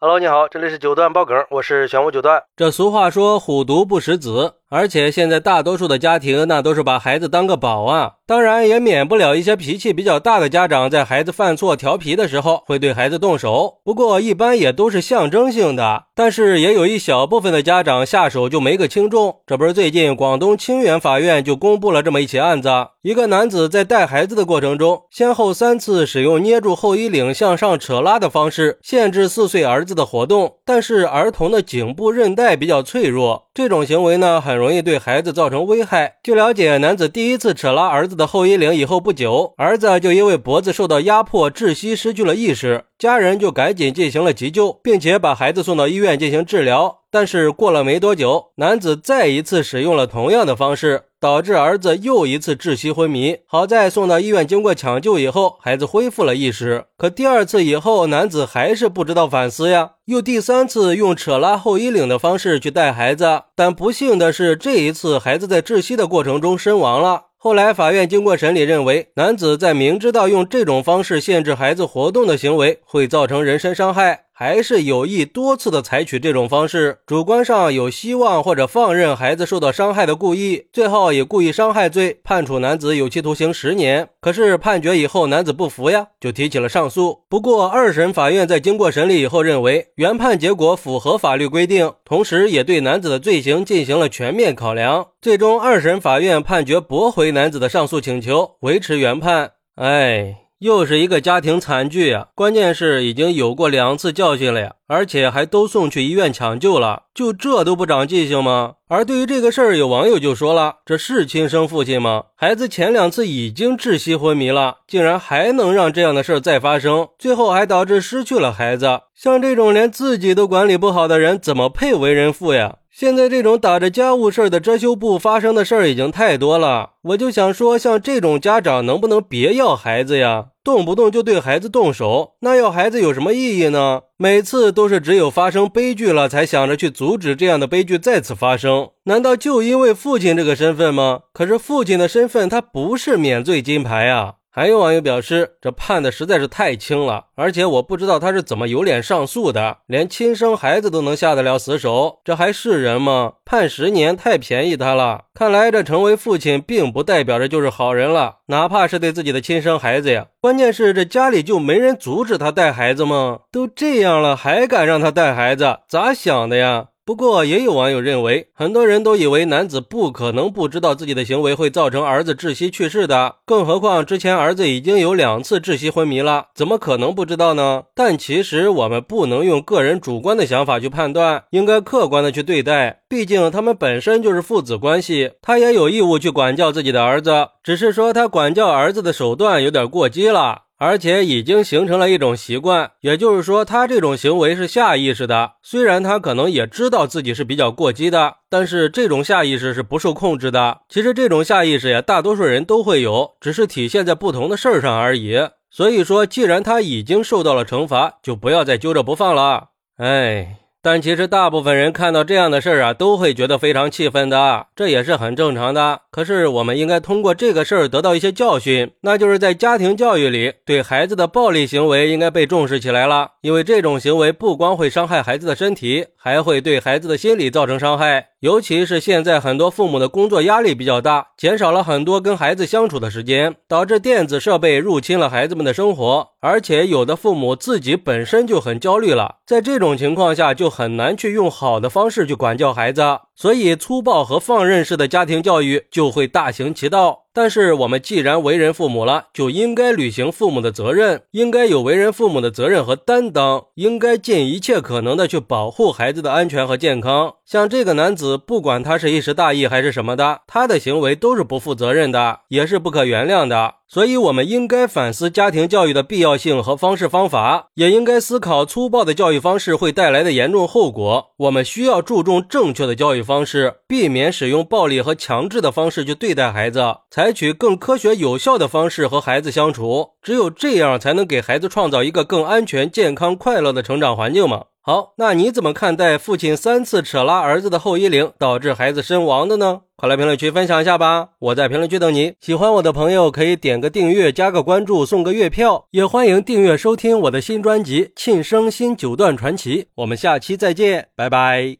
Hello，你好，这里是九段爆梗，我是玄武九段。这俗话说虎毒不食子，而且现在大多数的家庭那都是把孩子当个宝啊。当然也免不了一些脾气比较大的家长，在孩子犯错调皮的时候会对孩子动手。不过一般也都是象征性的，但是也有一小部分的家长下手就没个轻重。这不是最近广东清远法院就公布了这么一起案子：一个男子在带孩子的过程中，先后三次使用捏住后衣领向上扯拉的方式，限制四岁儿子的活动。但是儿童的颈部韧带比较脆弱，这种行为呢很容易对孩子造成危害。据了解，男子第一次扯拉儿子的后衣领以后不久，儿子就因为脖子受到压迫窒息，失去了意识，家人就赶紧进行了急救，并且把孩子送到医院进行治疗。但是过了没多久，男子再一次使用了同样的方式。导致儿子又一次窒息昏迷，好在送到医院，经过抢救以后，孩子恢复了意识。可第二次以后，男子还是不知道反思呀，又第三次用扯拉后衣领的方式去带孩子，但不幸的是，这一次孩子在窒息的过程中身亡了。后来法院经过审理，认为男子在明知道用这种方式限制孩子活动的行为会造成人身伤害。还是有意多次的采取这种方式，主观上有希望或者放任孩子受到伤害的故意，最后以故意伤害罪判处男子有期徒刑十年。可是判决以后，男子不服呀，就提起了上诉。不过二审法院在经过审理以后，认为原判结果符合法律规定，同时也对男子的罪行进行了全面考量。最终二审法院判决驳回男子的上诉请求，维持原判。哎。又是一个家庭惨剧呀！关键是已经有过两次教训了呀，而且还都送去医院抢救了，就这都不长记性吗？而对于这个事儿，有网友就说了：“这是亲生父亲吗？孩子前两次已经窒息昏迷了，竟然还能让这样的事儿再发生，最后还导致失去了孩子。像这种连自己都管理不好的人，怎么配为人父呀？”现在这种打着家务事儿的遮羞布发生的事儿已经太多了，我就想说，像这种家长能不能别要孩子呀？动不动就对孩子动手，那要孩子有什么意义呢？每次都是只有发生悲剧了，才想着去阻止这样的悲剧再次发生。难道就因为父亲这个身份吗？可是父亲的身份他不是免罪金牌啊。还有网友表示，这判的实在是太轻了，而且我不知道他是怎么有脸上诉的，连亲生孩子都能下得了死手，这还是人吗？判十年太便宜他了。看来这成为父亲并不代表着就是好人了，哪怕是对自己的亲生孩子呀。关键是这家里就没人阻止他带孩子吗？都这样了还敢让他带孩子，咋想的呀？不过，也有网友认为，很多人都以为男子不可能不知道自己的行为会造成儿子窒息去世的，更何况之前儿子已经有两次窒息昏迷了，怎么可能不知道呢？但其实我们不能用个人主观的想法去判断，应该客观的去对待，毕竟他们本身就是父子关系，他也有义务去管教自己的儿子，只是说他管教儿子的手段有点过激了。而且已经形成了一种习惯，也就是说，他这种行为是下意识的。虽然他可能也知道自己是比较过激的，但是这种下意识是不受控制的。其实这种下意识呀，大多数人都会有，只是体现在不同的事儿上而已。所以说，既然他已经受到了惩罚，就不要再揪着不放了。哎。但其实大部分人看到这样的事儿啊，都会觉得非常气愤的，这也是很正常的。可是我们应该通过这个事儿得到一些教训，那就是在家庭教育里，对孩子的暴力行为应该被重视起来了。因为这种行为不光会伤害孩子的身体，还会对孩子的心理造成伤害。尤其是现在很多父母的工作压力比较大，减少了很多跟孩子相处的时间，导致电子设备入侵了孩子们的生活。而且有的父母自己本身就很焦虑了，在这种情况下就很难去用好的方式去管教孩子，所以粗暴和放任式的家庭教育就会大行其道。但是我们既然为人父母了，就应该履行父母的责任，应该有为人父母的责任和担当，应该尽一切可能的去保护孩子的安全和健康。像这个男子，不管他是一时大意还是什么的，他的行为都是不负责任的，也是不可原谅的。所以，我们应该反思家庭教育的必要性和方式方法，也应该思考粗暴的教育方式会带来的严重后果。我们需要注重正确的教育方式，避免使用暴力和强制的方式去对待孩子，采取更科学有效的方式和孩子相处。只有这样，才能给孩子创造一个更安全、健康、快乐的成长环境嘛。好，那你怎么看待父亲三次扯拉儿子的后衣领，导致孩子身亡的呢？快来评论区分享一下吧！我在评论区等你。喜欢我的朋友可以点个订阅、加个关注、送个月票，也欢迎订阅收听我的新专辑《庆生新九段传奇》。我们下期再见，拜拜。